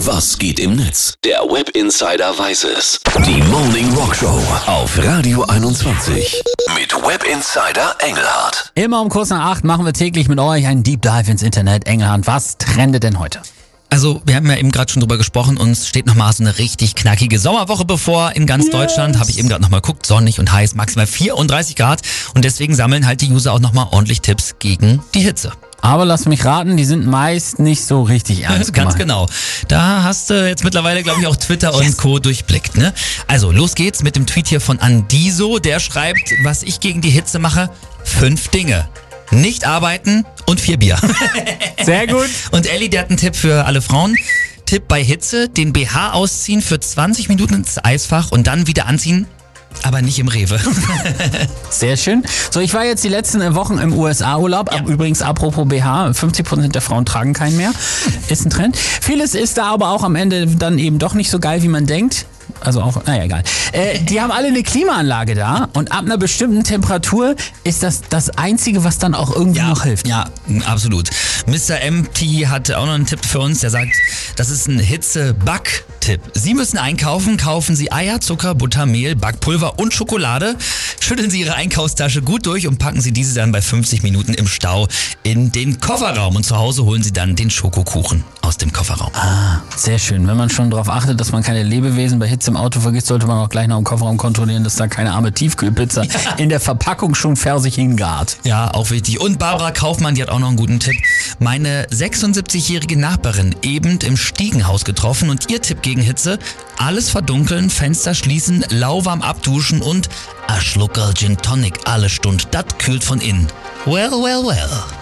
Was geht im Netz? Der Web Insider weiß es. Die Morning Rock Show auf Radio 21 mit Web Insider Engelhardt. Immer um kurz nach acht machen wir täglich mit euch einen Deep Dive ins Internet. Engelhardt, was trendet denn heute? Also, wir haben ja eben gerade schon drüber gesprochen, uns steht nochmal so eine richtig knackige Sommerwoche bevor in ganz yes. Deutschland. Habe ich eben gerade nochmal geguckt, sonnig und heiß, maximal 34 Grad. Und deswegen sammeln halt die User auch nochmal ordentlich Tipps gegen die Hitze. Aber lass mich raten, die sind meist nicht so richtig ernst. Ganz genau. Da hast du jetzt mittlerweile, glaube ich, auch Twitter yes. und Co. durchblickt. Ne? Also, los geht's mit dem Tweet hier von Andiso. Der schreibt, was ich gegen die Hitze mache, fünf Dinge. Nicht arbeiten und vier Bier. Sehr gut. Und Ellie, der hat einen Tipp für alle Frauen. Tipp bei Hitze, den BH ausziehen für 20 Minuten ins Eisfach und dann wieder anziehen, aber nicht im Rewe. Sehr schön. So, ich war jetzt die letzten Wochen im USA-Urlaub. Ja. Übrigens, apropos BH, 50% der Frauen tragen keinen mehr. Ist ein Trend. Vieles ist da aber auch am Ende dann eben doch nicht so geil, wie man denkt. Also auch, naja, egal. Äh, die haben alle eine Klimaanlage da und ab einer bestimmten Temperatur ist das das Einzige, was dann auch irgendwie ja, noch hilft. Ja, absolut. Mr. MT hat auch noch einen Tipp für uns. Der sagt, das ist ein Hitze-Back-Tipp. Sie müssen einkaufen, kaufen Sie Eier, Zucker, Butter, Mehl, Backpulver und Schokolade. Schütteln Sie Ihre Einkaufstasche gut durch und packen Sie diese dann bei 50 Minuten im Stau in den Kofferraum. Und zu Hause holen Sie dann den Schokokuchen aus dem Kofferraum. Ah, sehr schön. Wenn man schon darauf achtet, dass man keine Lebewesen bei Hitze im Auto vergisst, sollte man auch gleich noch im Kofferraum kontrollieren, dass da keine arme Tiefkühlpizza ja. in der Verpackung schon versich hingart. Ja, auch wichtig. Und Barbara Kaufmann, die hat auch noch einen guten Tipp. Meine 76-jährige Nachbarin eben im Stiegenhaus getroffen und ihr Tipp gegen Hitze, alles verdunkeln, Fenster schließen, lauwarm abduschen und a Schluckerl Gin Tonic alle Stund, das kühlt von innen. Well, well, well.